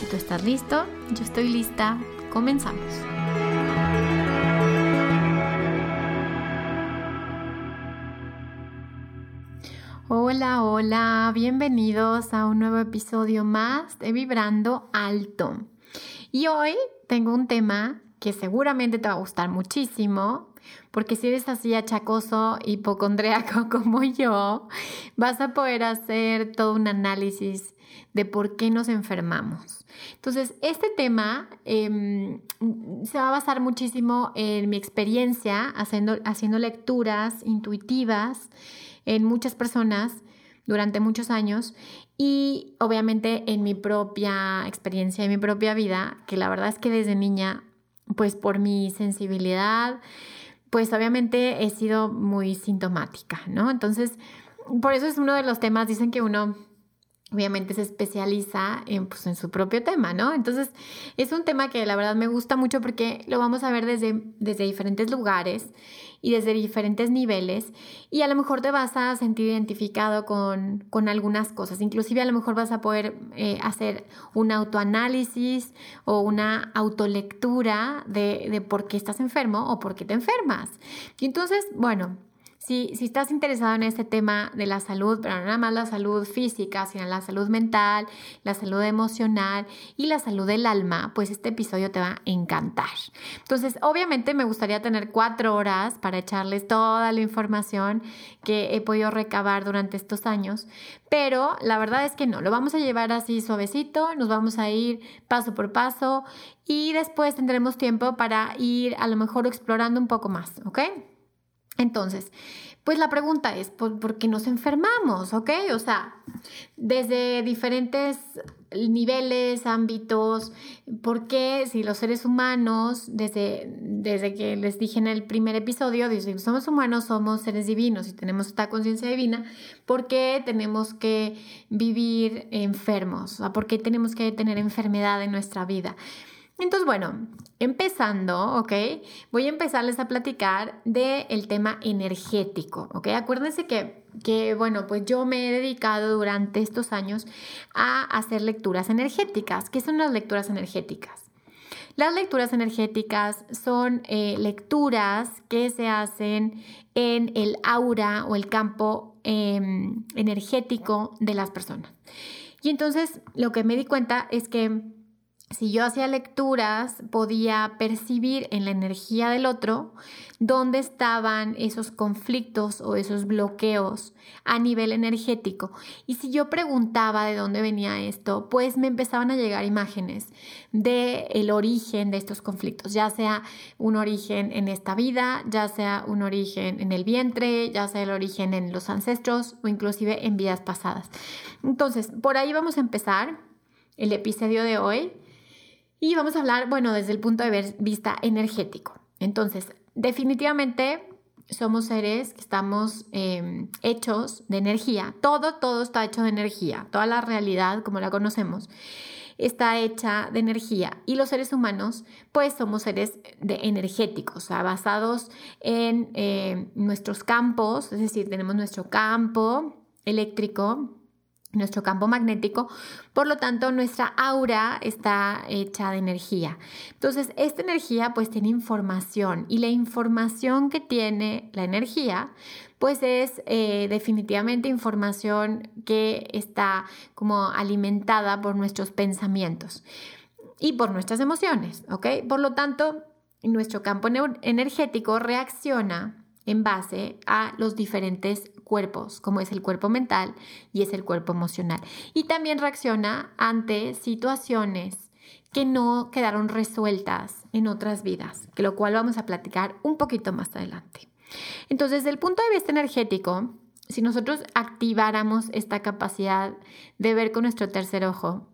Si tú estás listo, yo estoy lista, comenzamos. Hola, hola, bienvenidos a un nuevo episodio más de Vibrando Alto. Y hoy tengo un tema que seguramente te va a gustar muchísimo, porque si eres así achacoso, hipocondríaco como yo, vas a poder hacer todo un análisis de por qué nos enfermamos. Entonces, este tema em, se va a basar muchísimo en mi experiencia haciendo, haciendo lecturas intuitivas en muchas personas durante muchos años y obviamente en mi propia experiencia, en mi propia vida, que la verdad es que desde niña, pues por mi sensibilidad, pues obviamente he sido muy sintomática, ¿no? Entonces, por eso es uno de los temas, dicen que uno obviamente se especializa en, pues, en su propio tema, ¿no? Entonces, es un tema que la verdad me gusta mucho porque lo vamos a ver desde, desde diferentes lugares y desde diferentes niveles y a lo mejor te vas a sentir identificado con, con algunas cosas, inclusive a lo mejor vas a poder eh, hacer un autoanálisis o una autolectura de, de por qué estás enfermo o por qué te enfermas. Y entonces, bueno, si, estás interesado en este tema de la salud, pero no nada más la salud física, sino la salud mental, la salud emocional y la salud del alma, pues este episodio te va a encantar. Entonces, obviamente me gustaría tener cuatro horas para echarles toda la información que he podido recabar durante estos años, pero la verdad es que no, lo vamos a llevar así suavecito, nos vamos a ir paso por paso y después tendremos tiempo para ir a lo mejor explorando un poco más, ¿ok? Entonces, pues la pregunta es, ¿por, qué nos enfermamos? ¿Ok? O sea, desde diferentes niveles, ámbitos, ¿por qué si los seres humanos, desde, desde que les dije en el primer episodio, si somos humanos, somos seres divinos y tenemos esta conciencia divina, ¿por qué tenemos que vivir enfermos? ¿Por qué tenemos que tener enfermedad en nuestra vida? Entonces, bueno, empezando, ¿ok? Voy a empezarles a platicar del tema energético, ¿ok? Acuérdense que, que, bueno, pues yo me he dedicado durante estos años a hacer lecturas energéticas. ¿Qué son las lecturas energéticas? Las lecturas energéticas son eh, lecturas que se hacen en el aura o el campo em, energético de las personas. Y entonces lo que me di cuenta es que si yo hacía lecturas, podía percibir en la energía del otro dónde estaban esos conflictos o esos bloqueos a nivel energético. Y si yo preguntaba de dónde venía esto, pues me empezaban a llegar imágenes del el origen de estos conflictos, ya sea un origen en esta vida, ya sea un origen en el vientre, ya sea el origen en los ancestros o inclusive en vidas pasadas. Entonces, por ahí vamos a empezar el episodio de hoy. Y vamos a hablar, bueno, desde el punto de vista energético. Entonces, definitivamente somos seres que estamos em, hechos de energía. Todo, todo está hecho de energía. Toda la realidad, como la conocemos, está hecha de energía. Y los seres humanos, pues somos seres de energéticos, o sea, basados en em, nuestros campos, es decir, tenemos nuestro campo eléctrico, nuestro campo magnético, por lo tanto nuestra aura está hecha de energía. Entonces, esta energía pues tiene información y la información que tiene la energía pues es eh, definitivamente información que está como alimentada por nuestros pensamientos y por nuestras emociones, ¿ok? Por lo tanto, nuestro campo energético reacciona en base a los diferentes cuerpos, como es el cuerpo mental y es el cuerpo emocional. Y también reacciona ante situaciones que no quedaron resueltas en otras vidas, que lo cual vamos a platicar un poquito más adelante. Entonces, desde el punto de vista energético, si nosotros activáramos esta capacidad de ver con nuestro tercer ojo,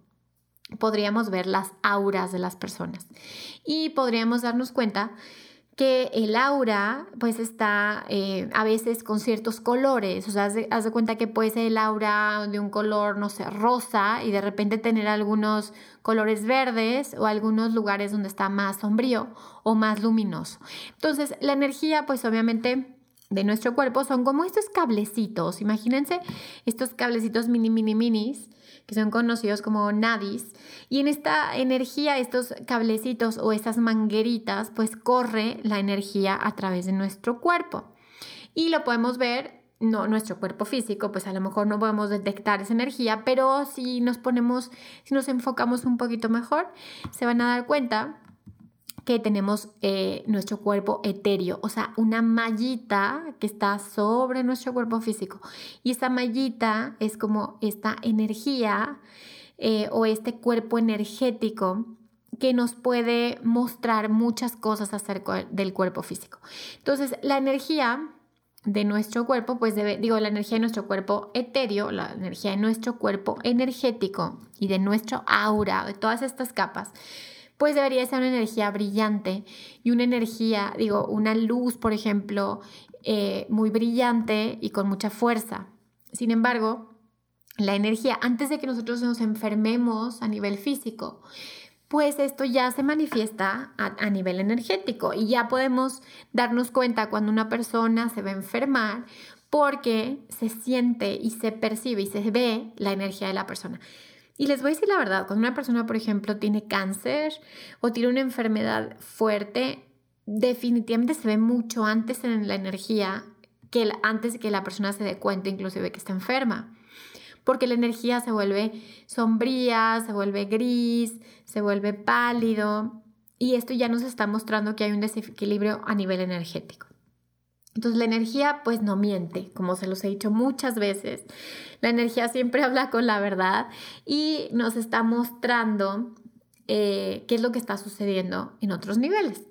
podríamos ver las auras de las personas y podríamos darnos cuenta que el aura pues está eh, a veces con ciertos colores, o sea, haz de, cuenta que puede ser el aura de un color, no sé, rosa y de repente tener algunos colores verdes o algunos lugares donde está más sombrío o más luminoso. Entonces, la energía pues obviamente de nuestro cuerpo son como estos cablecitos, imagínense estos cablecitos mini, mini, minis que son conocidos como nadis. Y en esta energía, estos cablecitos o estas mangueritas, pues corre la energía a través de nuestro cuerpo. Y lo podemos ver, no nuestro cuerpo físico, pues a lo mejor no podemos detectar esa energía, pero si nos ponemos, si nos enfocamos un poquito mejor, se van a dar cuenta que tenemos eh, nuestro cuerpo etéreo, o sea, una mallita que está sobre nuestro cuerpo físico. Y esa mallita es como esta energía eh, o este cuerpo energético que nos puede mostrar muchas cosas acerca del cuerpo físico. Entonces, la energía de nuestro cuerpo, pues debe, digo, la energía de nuestro cuerpo etéreo, la energía de nuestro cuerpo energético y de nuestro aura, de todas estas capas, pues debería ser una energía brillante y una energía, digo, una luz, por ejemplo, eh, muy brillante y con mucha fuerza. Sin embargo, la energía, antes de que nosotros nos enfermemos a nivel físico, pues esto ya se manifiesta a, a, nivel energético y ya podemos darnos cuenta cuando una persona se va a enfermar porque se siente y se percibe y se ve la energía de la persona. Y les voy a decir la verdad, cuando una persona, por ejemplo, tiene cáncer o tiene una enfermedad fuerte, definitivamente se ve mucho antes en la energía que antes de que la persona se dé cuenta inclusive que está enferma. Porque la energía se vuelve sombría, se vuelve gris, se vuelve pálido y esto ya nos está mostrando que hay un desequilibrio a nivel energético. Entonces la energía pues no miente, como se los he dicho muchas veces. La energía siempre habla con la verdad y nos está mostrando eh, qué es lo que está sucediendo en otros niveles.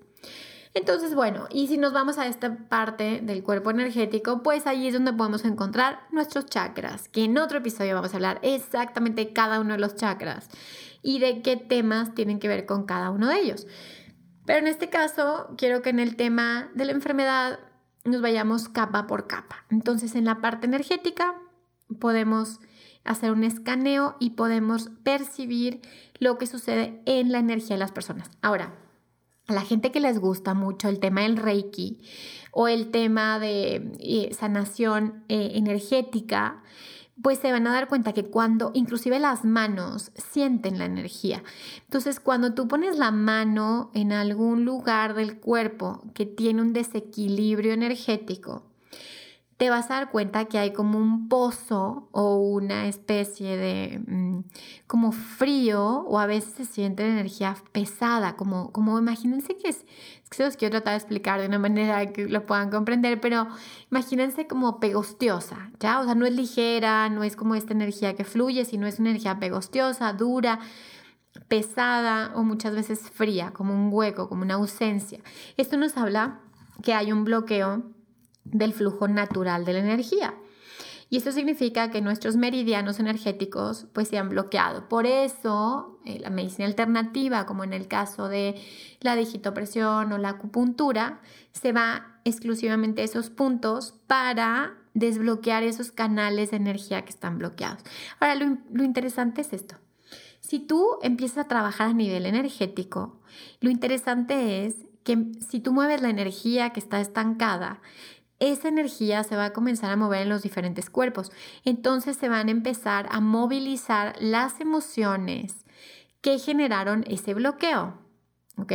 Entonces, bueno, y si nos vamos a esta parte del cuerpo energético, pues ahí es donde podemos encontrar nuestros chakras, que en otro episodio vamos a hablar exactamente de cada uno de los chakras y de qué temas tienen que ver con cada uno de ellos. Pero en este caso, quiero que en el tema de la enfermedad nos vayamos capa por capa. Entonces en la parte energética podemos hacer un escaneo y podemos percibir lo que sucede en la energía de las personas. Ahora, a la gente que les gusta mucho el tema del Reiki o el tema de eh, sanación eh, energética, pues se van a dar cuenta que cuando inclusive las manos sienten la energía. Entonces, cuando tú pones la mano en algún lugar del cuerpo que tiene un desequilibrio energético, te vas a dar cuenta que hay como un pozo o una especie de mm, como frío o a veces se siente energía pesada, como, como imagínense que es, se los quiero tratar de explicar de una manera que lo puedan comprender, pero imagínense como pegostiosa, ¿ya? O sea, no es ligera, no es como esta energía que fluye, sino es una energía pegostiosa, dura, pesada o muchas veces fría, como un hueco, como una ausencia. Esto nos habla que hay un bloqueo del flujo natural de la energía. Y esto significa que nuestros meridianos energéticos pues se han bloqueado. Por eso eh, la medicina alternativa, como en el caso de la digitopresión o la acupuntura, se va exclusivamente a esos puntos para desbloquear esos canales de energía que están bloqueados. Ahora, lo, lo interesante es esto. Si tú empiezas a trabajar a nivel energético, lo interesante es que si tú mueves la energía que está estancada, esa energía se va a comenzar a mover en los diferentes cuerpos. Entonces se van a empezar a movilizar las emociones que generaron ese bloqueo. ¿Ok?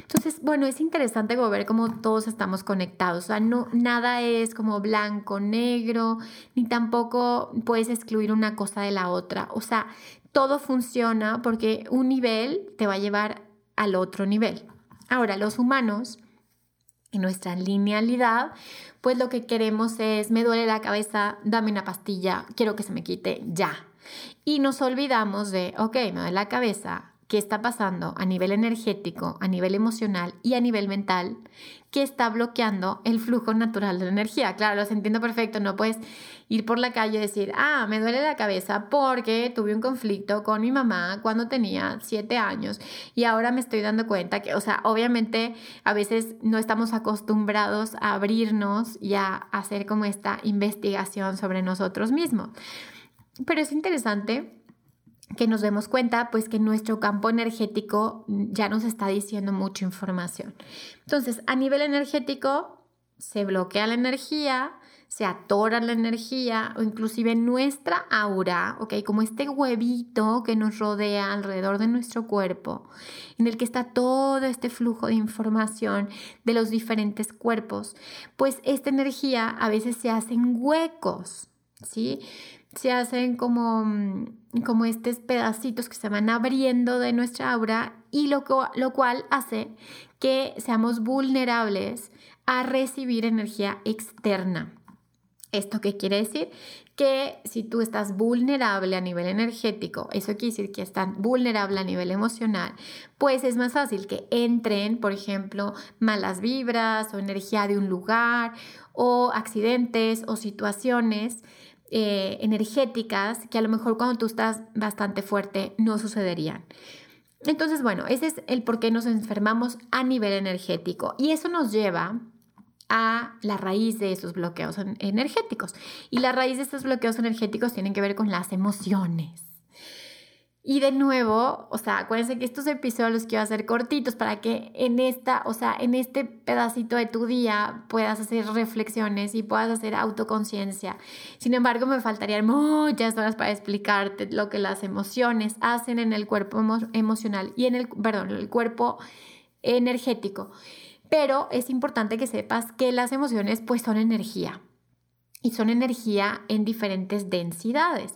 Entonces, bueno, es interesante ver cómo todos estamos conectados. O sea, no, nada es como blanco, negro, ni tampoco puedes excluir una cosa de la otra. O sea, todo funciona porque un nivel te va a llevar al otro nivel. Ahora, los humanos en nuestra linealidad, pues lo que queremos es, me duele la cabeza, dame una pastilla, quiero que se me quite ya. Y nos olvidamos de, ok, me duele la cabeza, qué está pasando a nivel energético, a nivel emocional y a nivel mental que está bloqueando el flujo natural de la energía. Claro, los entiendo perfecto, no puedes ir por la calle y decir, ah, me duele la cabeza porque tuve un conflicto con mi mamá cuando tenía siete años y ahora me estoy dando cuenta que, o sea, obviamente a veces no estamos acostumbrados a abrirnos y a hacer como esta investigación sobre nosotros mismos. Pero es interesante que nos demos cuenta pues que nuestro campo energético ya nos está diciendo mucha información. Entonces, a nivel energético se bloquea la energía, se atora la energía o inclusive nuestra aura, ¿ok? Como este huevito que nos rodea alrededor de nuestro cuerpo, en el que está todo este flujo de información de los diferentes cuerpos, pues esta energía a veces se hacen huecos, ¿sí? Se hacen como, mm, como estos pedacitos que se van abriendo de nuestra aura y lo, lo cual hace que seamos vulnerables a recibir energía externa. ¿Esto qué quiere decir? Que si tú estás vulnerable a nivel energético, eso quiere decir que estás vulnerable a nivel emocional, pues es más fácil que entren, por ejemplo, malas vibras o energía de un lugar o accidentes o situaciones eh, energéticas que a lo mejor cuando tú estás bastante fuerte no sucederían. Entonces, bueno, ese es el por qué nos enfermamos a nivel energético y eso nos lleva a la raíz de esos bloqueos energéticos. Y la raíz de estos bloqueos energéticos tienen que ver con las emociones. Y de nuevo, o sea, acuérdense que estos episodios los quiero hacer cortitos para que en esta, o sea, en este pedacito de tu día puedas hacer reflexiones y puedas hacer autoconciencia. Sin embargo, me faltarían muchas horas para explicarte lo que las emociones hacen en el cuerpo emocional y en el, perdón, el cuerpo energético. Pero es importante que sepas que las emociones pues son energía y son energía en diferentes densidades.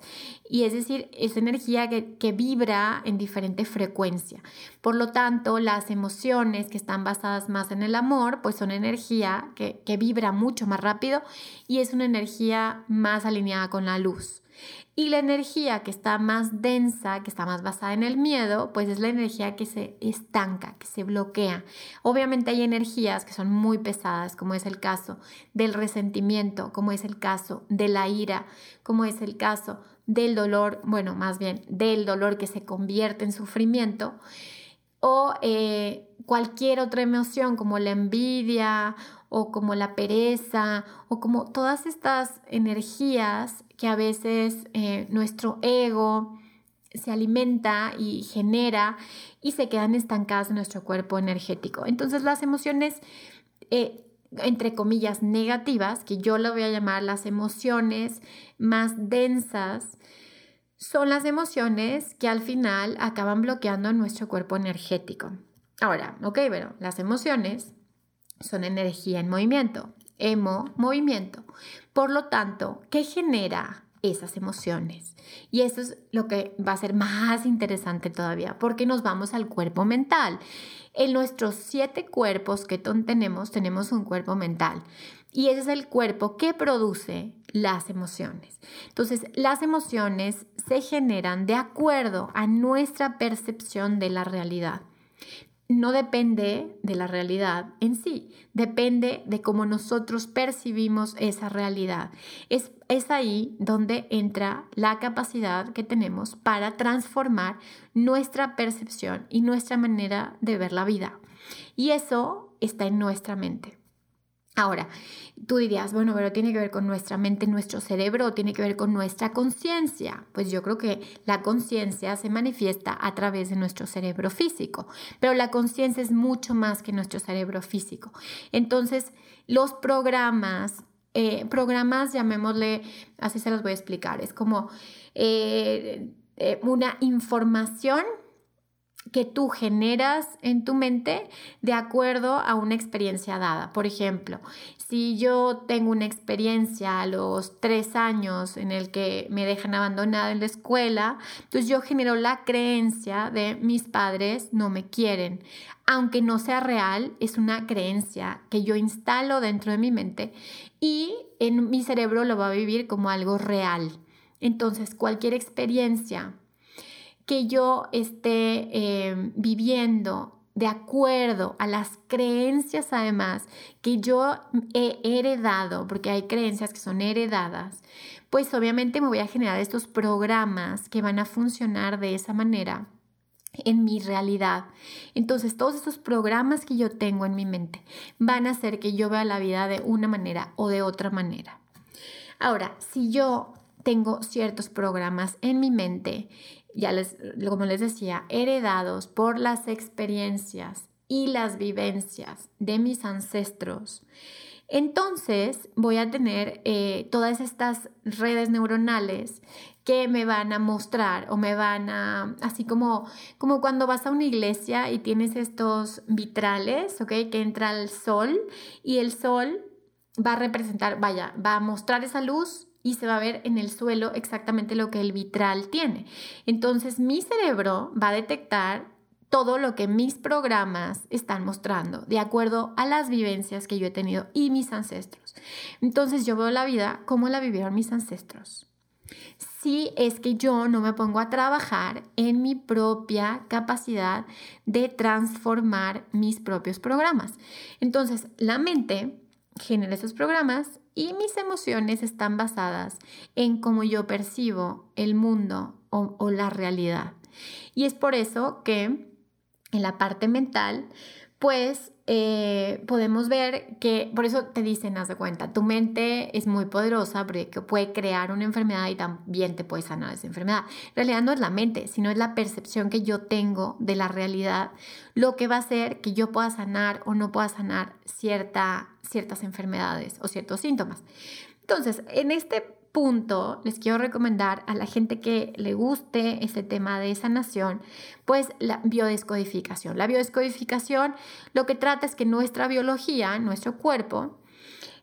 Y es decir, es energía que, vibra en diferente frecuencia. Por lo tanto, las emociones que están basadas más en el amor, pues son energía que, que vibra mucho más rápido y es una energía más alineada con la luz. Y la energía que está más densa, que está más basada en el miedo, pues es la energía que se estanca, que se bloquea. Obviamente hay energías que son muy pesadas, como es el caso del resentimiento, como es el caso de la ira, como es el caso del dolor, bueno, más bien del dolor que se convierte en sufrimiento, o eh, cualquier otra emoción como la envidia o como la pereza o como todas estas energías que a veces eh, nuestro ego se alimenta y genera y se quedan estancadas en nuestro cuerpo energético. Entonces las emociones, eh, entre comillas, negativas, que yo lo voy a llamar las emociones más densas, son las emociones que al final acaban bloqueando nuestro cuerpo energético. Ahora, ok, pero las emociones son energía en movimiento. Emo, movimiento. Por lo tanto, ¿qué genera esas emociones? Y eso es lo que va a ser más interesante todavía, porque nos vamos al cuerpo mental. En nuestros siete cuerpos que tenemos, tenemos un cuerpo mental. Y ese es el cuerpo que produce las emociones. Entonces, las emociones se generan de acuerdo a nuestra percepción de la realidad no depende de la realidad en sí, depende de cómo nosotros percibimos esa realidad. Es, es, ahí donde entra la capacidad que tenemos para transformar nuestra percepción y nuestra manera de ver la vida. Y eso está en nuestra mente. Ahora, tú dirías, bueno, pero tiene que ver con nuestra mente, nuestro cerebro, tiene que ver con nuestra conciencia. Pues yo creo que la conciencia se manifiesta a través de nuestro cerebro físico, pero la conciencia es mucho más que nuestro cerebro físico. Entonces, los programas, eh, programas, llamémosle, así se los voy a explicar, es como eh, eh, una información que tú generas en tu mente de acuerdo a una experiencia dada. Por ejemplo, si yo tengo una experiencia a los tres años en el que me dejan abandonada en la escuela, entonces yo genero la creencia de mis padres no me quieren. Aunque no sea real, es una creencia que yo instalo dentro de mi mente y en mi cerebro lo va a vivir como algo real. Entonces, cualquier experiencia que yo esté eh, viviendo de acuerdo a las creencias además que yo he heredado, porque hay creencias que son heredadas, pues obviamente me voy a generar estos programas que van a funcionar de esa manera en mi realidad. Entonces, todos esos programas que yo tengo en mi mente van a hacer que yo vea la vida de una manera o de otra manera. Ahora, si yo tengo ciertos programas en mi mente, ya les, como les decía, heredados por las experiencias y las vivencias de mis ancestros, entonces voy a tener eh, todas estas redes neuronales que me van a mostrar o me van a, así como, como cuando vas a una iglesia y tienes estos vitrales, ¿ok? Que entra el sol y el sol va a representar, vaya, va a mostrar esa luz y se va a ver en el suelo exactamente lo que el vitral tiene. Entonces mi cerebro va a detectar todo lo que mis programas están mostrando de acuerdo a las vivencias que yo he tenido y mis ancestros. Entonces yo veo la vida como la vivieron mis ancestros. Si es que yo no me pongo a trabajar en mi propia capacidad de transformar mis propios programas. Entonces la mente genera esos programas y mis emociones están basadas en cómo yo percibo el mundo o, la realidad. Y es por eso que en la parte mental, pues eh, podemos ver que, por eso te dicen, haz de cuenta, tu mente es muy poderosa porque puede crear una enfermedad y también te puede sanar esa enfermedad. En realidad no es la mente, sino es la percepción que yo tengo de la realidad, lo que va a hacer que yo pueda sanar o no pueda sanar cierta, ciertas enfermedades o ciertos síntomas. Entonces, en este punto, les quiero recomendar a la gente que le guste este tema de sanación, pues la biodescodificación. La biodescodificación lo que trata es que nuestra biología, nuestro cuerpo,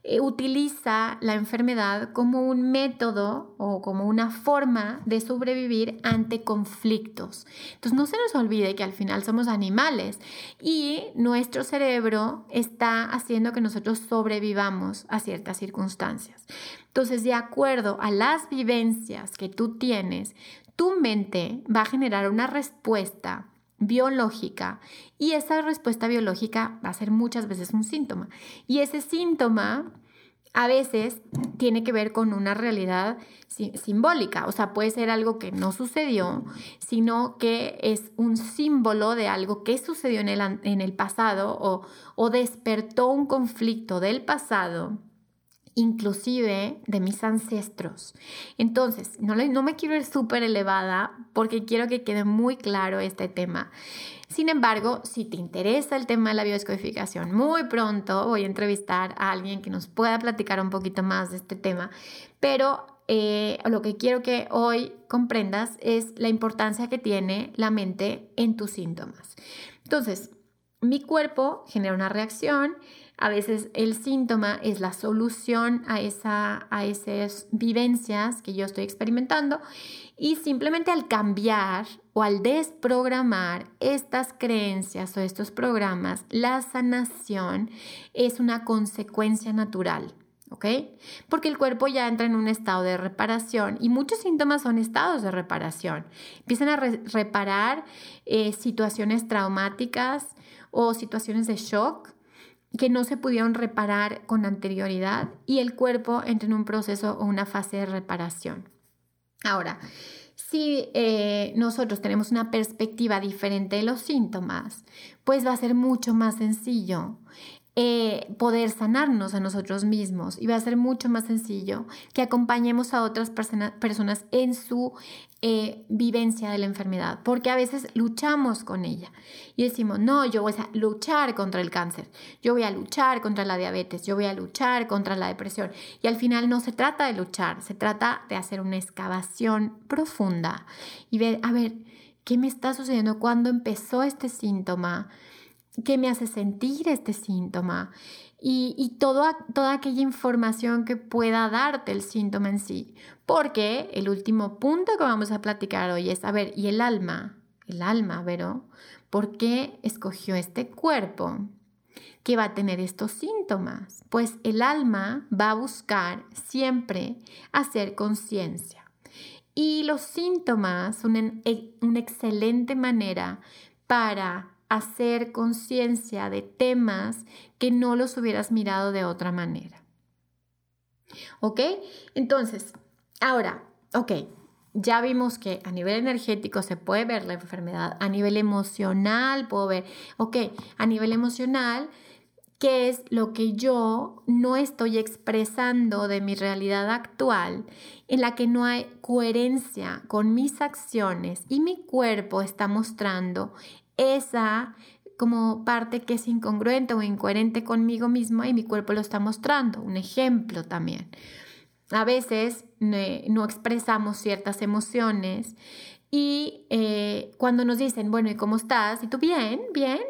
eh, utiliza la enfermedad como un método o como una forma de sobrevivir ante conflictos. Entonces no se nos olvide que al final somos animales y nuestro cerebro está haciendo que nosotros sobrevivamos a ciertas circunstancias. Entonces, de acuerdo a las vivencias que tú tienes, tu mente va a generar una respuesta biológica y esa respuesta biológica va a ser muchas veces un síntoma. Y ese síntoma a veces tiene que ver con una realidad simbólica, o sea, puede ser algo que no sucedió, sino que es un símbolo de algo que sucedió en el, en el pasado o, o despertó un conflicto del pasado inclusive de mis ancestros. Entonces, no, no me quiero ir súper elevada porque quiero que quede muy claro este tema. Sin embargo, si te interesa el tema de la biodescodificación, muy pronto voy a entrevistar a alguien que nos pueda platicar un poquito más de este tema, pero eh, lo que quiero que hoy comprendas es la importancia que tiene la mente en tus síntomas. Entonces, mi cuerpo genera una reacción, a veces el síntoma es la solución a, esa, a esas vivencias que yo estoy experimentando y simplemente al cambiar o al desprogramar estas creencias o estos programas, la sanación es una consecuencia natural. ¿ok? Porque el cuerpo ya entra en un estado de reparación y muchos síntomas son estados de reparación. Empiezan a reparar eh, situaciones traumáticas o situaciones de shock que no se pudieron reparar con anterioridad y el cuerpo entra en un proceso o una fase de reparación. Ahora, si eh, nosotros tenemos una perspectiva diferente de los síntomas, pues va a ser mucho más sencillo eh, poder sanarnos a nosotros mismos y va a ser mucho más sencillo que acompañemos a otras personas en su eh, vivencia de la enfermedad, porque a veces luchamos con ella y decimos, no, yo voy a luchar contra el cáncer, yo voy a luchar contra la diabetes, yo voy a luchar contra la depresión y al final no se trata de luchar, se trata de hacer una excavación profunda y ver, a ver, ¿qué me está sucediendo? ¿Cuándo empezó este síntoma? Qué me hace sentir este síntoma y, y toda aquella información que pueda darte el síntoma en sí. Porque el último punto que vamos a platicar hoy es, a ver, ¿y el alma? El alma, ¿pero ¿por qué escogió este cuerpo? que va a tener estos síntomas? Pues el alma va a buscar siempre hacer conciencia. Y los síntomas son una excelente manera para hacer conciencia de temas que no los hubieras mirado de otra manera. ¿Ok? Entonces, ahora, ok, ya vimos que a nivel energético se puede ver la enfermedad, a nivel emocional puedo ver, ok, a nivel emocional, ¿qué es lo que yo no estoy expresando de mi realidad actual, en la que no hay coherencia con mis acciones y mi cuerpo está mostrando esa como parte que es incongruente o incoherente conmigo mismo y mi cuerpo lo está mostrando. Un ejemplo también. A veces no expresamos ciertas emociones y eh, cuando nos dicen, bueno, ¿y cómo estás? Y tú, bien, bien.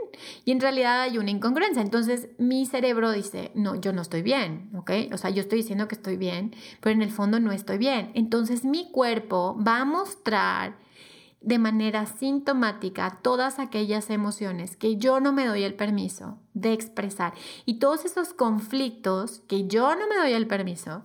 Y en realidad hay una incongruencia. Entonces mi cerebro dice, no, yo no estoy bien, ¿ok? O sea, yo estoy diciendo que estoy bien, pero en el fondo no estoy bien. Entonces mi cuerpo va a mostrar de manera sintomática todas aquellas emociones que yo no me doy el permiso de expresar y todos esos conflictos que yo no me doy el permiso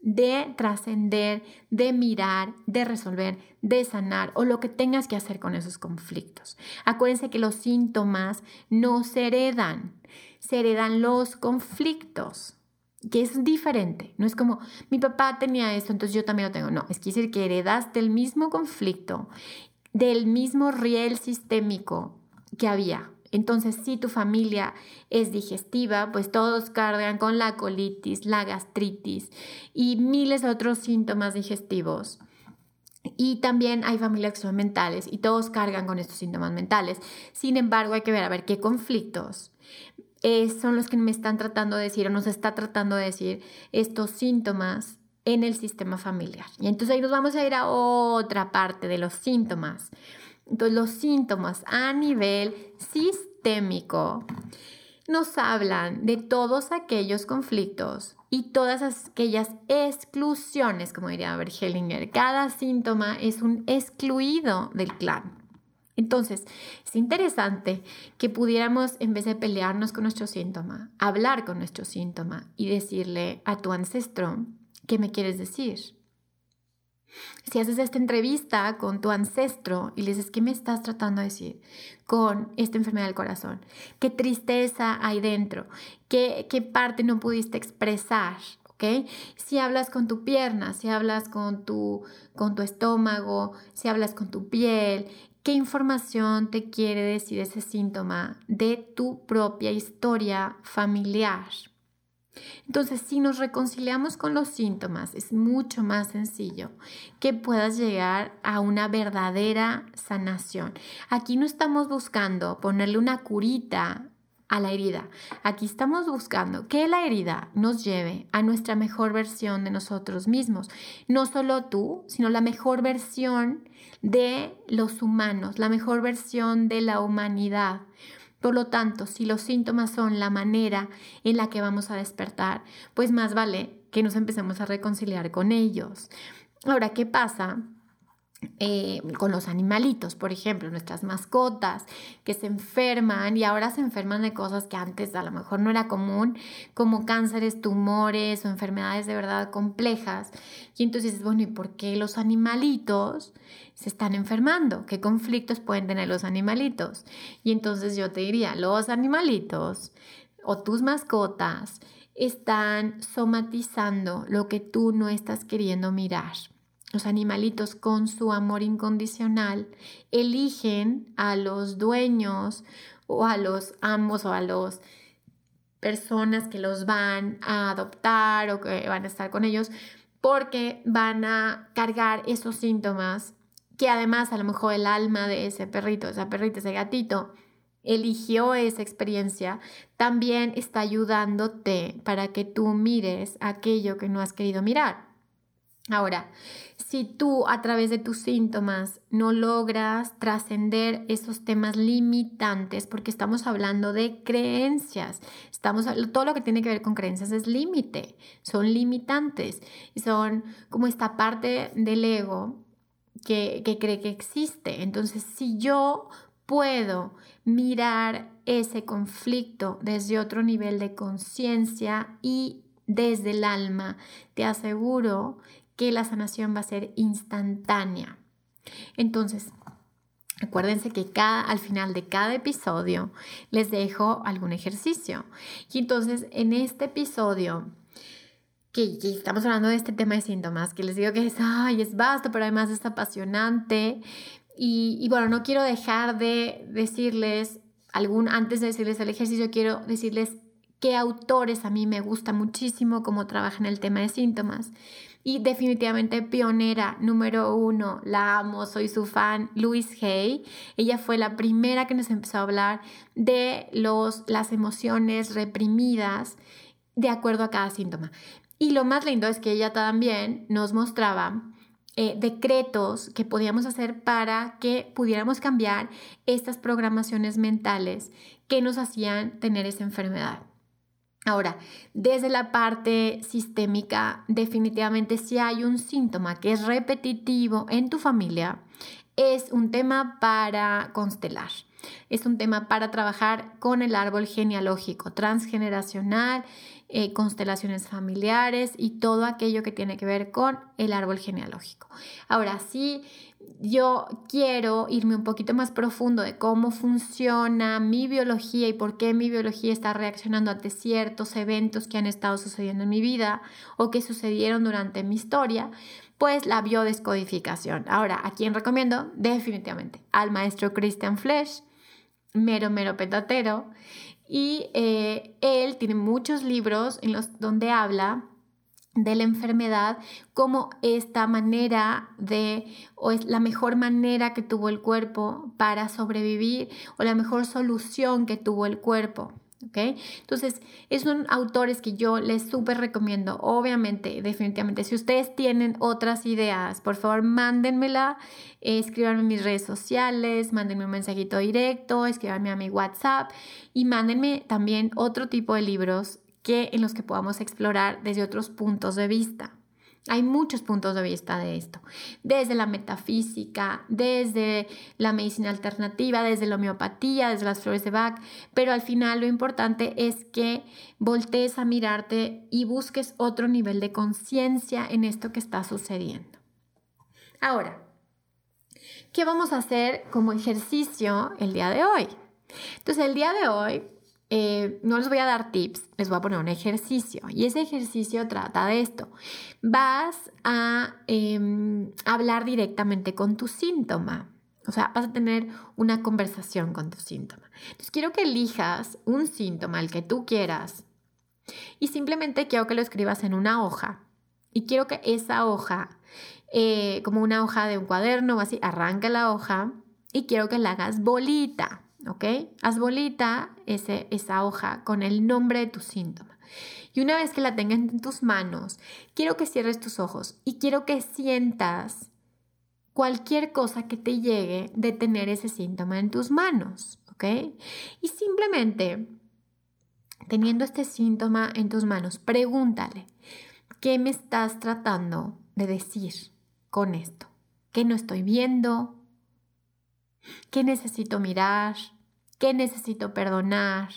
de trascender, de mirar, de resolver, de sanar o lo que tengas que hacer con esos conflictos. Acuérdense que los síntomas no se heredan, se heredan los conflictos que es diferente. No es como mi papá tenía esto, entonces yo también lo tengo. No, es decir que heredaste el mismo conflicto, del mismo riel sistémico que había. Entonces, si tu familia es digestiva, pues todos cargan con la colitis, la gastritis y miles otros síntomas digestivos. Y también hay familias que son mentales y todos cargan con estos síntomas mentales. Sin embargo, hay que ver a ver qué conflictos son los que me están tratando de decir o nos está tratando de decir estos síntomas en el sistema familiar. Y entonces ahí nos vamos a ir a otra parte de los síntomas. Entonces los síntomas a nivel sistémico nos hablan de todos aquellos conflictos y todas aquellas exclusiones, como diría Bergelinger. Cada síntoma es un excluido del clan. Entonces, es interesante que pudiéramos, en vez de pelearnos con nuestro síntoma, hablar con nuestro síntoma y decirle a tu ancestro, ¿qué me quieres decir? Si haces esta entrevista con tu ancestro y le dices, ¿qué me estás tratando de decir con esta enfermedad del corazón? ¿Qué tristeza hay dentro? ¿Qué, qué parte no pudiste expresar? ¿Okay? Si hablas con tu pierna, si hablas con tu, con tu estómago, si hablas con tu piel, ¿Qué información te quiere decir ese síntoma de tu propia historia familiar? Entonces, si nos reconciliamos con los síntomas, es mucho más sencillo que puedas llegar a una verdadera sanación. Aquí no estamos buscando ponerle una curita a la herida. Aquí estamos buscando que la herida nos lleve a nuestra mejor versión de nosotros mismos. No solo tú, sino la mejor versión de los humanos, la mejor versión de la humanidad. Por lo tanto, si los síntomas son la manera en la que vamos a despertar, pues más vale que nos empecemos a reconciliar con ellos. Ahora, ¿qué pasa? Eh, con los animalitos, por ejemplo, nuestras mascotas que se enferman y ahora se enferman de cosas que antes a lo mejor no era común, como cánceres, tumores o enfermedades de verdad complejas. Y entonces bueno, ¿y por qué los animalitos se están enfermando? ¿Qué conflictos pueden tener los animalitos? Y entonces yo te diría, los animalitos o tus mascotas están somatizando lo que tú no estás queriendo mirar. Los animalitos con su amor incondicional eligen a los dueños o a los amos o a las personas que los van a adoptar o que van a estar con ellos porque van a cargar esos síntomas que además a lo mejor el alma de ese perrito, esa perrita, ese gatito eligió esa experiencia, también está ayudándote para que tú mires aquello que no has querido mirar. Ahora, si tú a través de tus síntomas no logras trascender esos temas limitantes, porque estamos hablando de creencias, estamos todo lo que tiene que ver con creencias es límite, son limitantes, son como esta parte del ego que, que cree que existe. Entonces, si yo puedo mirar ese conflicto desde otro nivel de conciencia y desde el alma, te aseguro que la sanación va a ser instantánea. Entonces, Acuérdense que cada, al final de cada episodio les dejo algún ejercicio. Y entonces en este episodio, que, estamos hablando de este tema de síntomas, que les digo que es, ay, es vasto, pero además es apasionante. Y, y bueno, no quiero dejar de decirles, algún, antes de decirles el ejercicio, quiero decirles qué autores a mí me gusta muchísimo cómo trabajan el tema de síntomas. Y definitivamente pionera número uno, la amo, soy su fan, Louise Hay. Ella fue la primera que nos empezó a hablar de los, las emociones reprimidas de acuerdo a cada síntoma. Y lo más lindo es que ella también nos mostraba eh, decretos que podíamos hacer para que pudiéramos cambiar estas programaciones mentales que nos hacían tener esa enfermedad. Ahora, desde la parte sistémica, definitivamente si hay un síntoma que es repetitivo en tu familia, es un tema para constelar. Es un tema para trabajar con el árbol genealógico transgeneracional, eh, constelaciones familiares y todo aquello que tiene que ver con el árbol genealógico. Ahora sí, yo quiero irme un poquito más profundo de cómo funciona mi biología y por qué mi biología está reaccionando ante ciertos eventos que han estado sucediendo en mi vida o que sucedieron durante mi historia, pues la biodescodificación. Ahora, ¿a quién recomiendo? Definitivamente al maestro Christian Flesch, mero, mero petatero. Y eh, él tiene muchos libros en los donde habla de la enfermedad como esta manera de, o es la mejor manera que tuvo el cuerpo para sobrevivir, o la mejor solución que tuvo el cuerpo. ¿ok? Entonces, son autores que yo les súper recomiendo. Obviamente, definitivamente, si ustedes tienen otras ideas, por favor, mándenmela, escríbanme en mis redes sociales, mándenme un mensajito directo, escríbanme a mi WhatsApp y mándenme también otro tipo de libros que en los que podamos explorar desde otros puntos de vista. Hay muchos puntos de vista de esto, desde la metafísica, desde la medicina alternativa, desde la homeopatía, desde las flores de Bach, pero al final lo importante es que voltees a mirarte y busques otro nivel de conciencia en esto que está sucediendo. Ahora, ¿qué vamos a hacer como ejercicio el día de hoy? Entonces, el día de hoy eh, no les voy a dar tips, les voy a poner un ejercicio y ese ejercicio trata de esto. Vas a em, hablar directamente con tu síntoma, o sea, vas a tener una conversación con tu síntoma. Entonces quiero que elijas un síntoma, el que tú quieras, y simplemente quiero que lo escribas en una hoja y quiero que esa hoja, eh, como una hoja de un cuaderno o así, arranque la hoja y quiero que la hagas bolita. ¿ok? Haz bolita ese, esa hoja con el nombre de tu síntoma. Y una vez que la tengas en tus manos, quiero que cierres tus ojos y quiero que sientas cualquier cosa que te llegue de tener ese síntoma en tus manos, ¿ok? Y simplemente, teniendo este síntoma en tus manos, pregúntale, ¿qué me estás tratando de decir con esto? ¿Qué no estoy viendo? ¿Qué necesito mirar? ¿Qué necesito perdonar?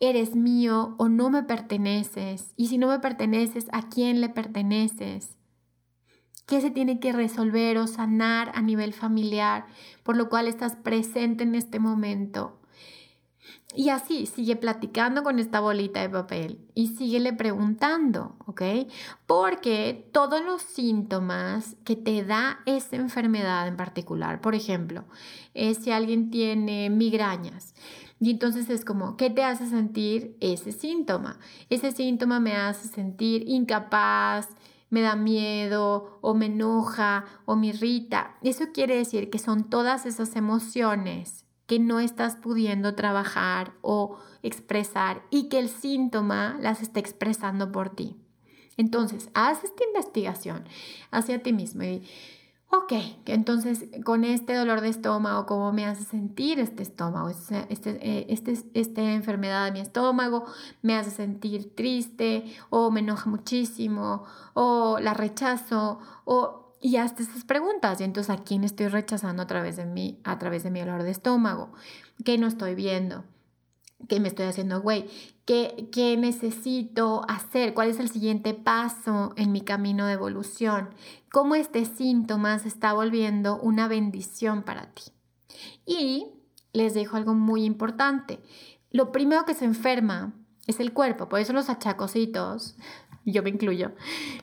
¿Eres mío o no me perteneces? Y si no me perteneces, ¿a quién le perteneces? ¿Qué se tiene que resolver o sanar a nivel familiar, por lo cual estás presente en este momento? Y así, sigue platicando con esta bolita de papel y síguele preguntando, ¿ok? Porque todos los síntomas que te da esa enfermedad en particular, por ejemplo, es si alguien tiene migrañas, y entonces es como, ¿qué te hace sentir ese síntoma? Ese síntoma me hace sentir incapaz, me da miedo o me enoja o me irrita. Eso quiere decir que son todas esas emociones que no estás pudiendo trabajar o expresar y que el síntoma las está expresando por ti. Entonces, haz esta investigación hacia ti mismo y, ok, entonces con este dolor de estómago, ¿cómo me hace sentir este estómago? Este, este, este, esta enfermedad de mi estómago me hace sentir triste o me enoja muchísimo o la rechazo o y hazte esas preguntas. Y entonces, ¿a quién estoy rechazando a través de mí, a través de mi olor de estómago? ¿Qué no estoy viendo? ¿Qué me estoy haciendo, güey? ¿Qué, ¿Qué necesito hacer? ¿Cuál es el siguiente paso en mi camino de evolución? ¿Cómo este síntoma se está volviendo una bendición para ti? Y les dejo algo muy importante. Lo primero que se enferma es el cuerpo, por eso los achacositos, yo me incluyo,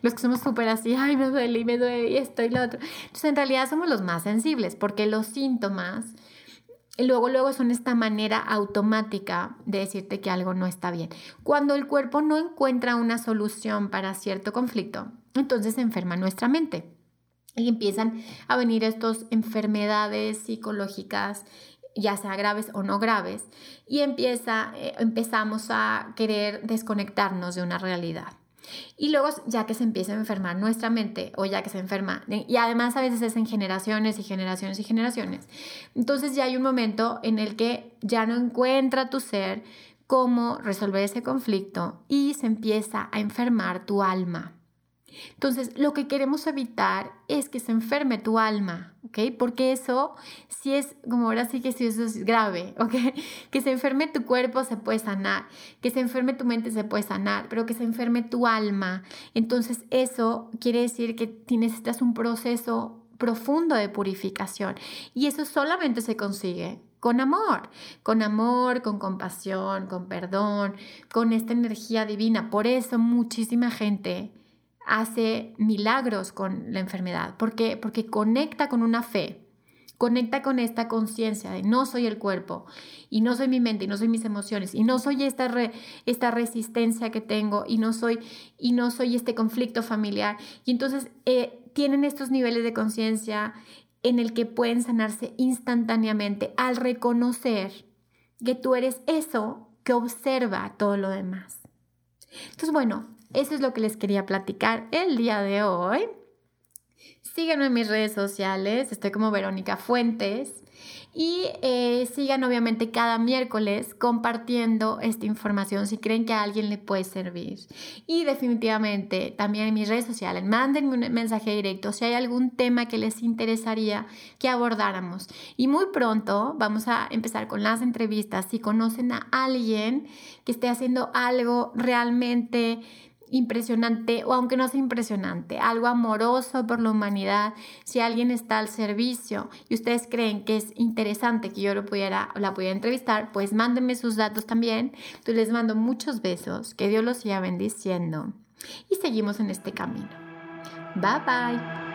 los que somos súper así, ay, me duele y me duele y esto y lo otro. Entonces, en realidad somos los más sensibles porque los síntomas luego, luego son esta manera automática de decirte que algo no está bien. Cuando el cuerpo no encuentra una solución para cierto conflicto, entonces se enferma nuestra mente. Y empiezan a venir estas enfermedades psicológicas ya sea graves o no graves, y empieza, eh, empezamos a querer desconectarnos de una realidad. Y luego, ya que se empieza a enfermar nuestra mente, o ya que se enferma, y además a veces es en generaciones y generaciones y generaciones, entonces ya hay un momento en el que ya no encuentra tu ser cómo resolver ese conflicto y se empieza a enfermar tu alma. Entonces, lo que queremos evitar es que se enferme tu alma, ¿ok? Porque eso sí es, como ahora sí que sí eso es grave, ¿ok? Que se enferme tu cuerpo se puede sanar, que se enferme tu mente se puede sanar, pero que se enferme tu alma. Entonces, eso quiere decir que necesitas un proceso profundo de purificación y eso solamente se consigue con amor, con amor, con compasión, con perdón, con esta energía divina. Por eso muchísima gente hace milagros con la enfermedad. ¿Por qué? Porque conecta con una fe, conecta con esta conciencia de no soy el cuerpo y no soy mi mente y no soy mis emociones y no soy esta, esta resistencia que tengo y no soy y no soy este conflicto familiar. Y entonces eh, tienen estos niveles de conciencia en el que pueden sanarse instantáneamente al reconocer que tú eres eso que observa todo lo demás. Entonces, bueno, eso es lo que les quería platicar el día de hoy. Síganme en mis redes sociales, estoy como Verónica Fuentes. Y eh, sigan obviamente cada miércoles compartiendo esta información si creen que a alguien le puede servir. Y definitivamente también en mis redes sociales, mándenme un mensaje directo si hay algún tema que les interesaría que abordáramos. Y muy pronto vamos a empezar con las entrevistas. Si conocen a alguien que esté haciendo algo realmente impresionante o aunque no sea impresionante, algo amoroso por la humanidad, si alguien está al servicio y ustedes creen que es interesante que yo lo pudiera, la pudiera entrevistar, pues mándenme sus datos también. Entonces les mando muchos besos, que Dios los siga bendiciendo y seguimos en este camino. Bye bye.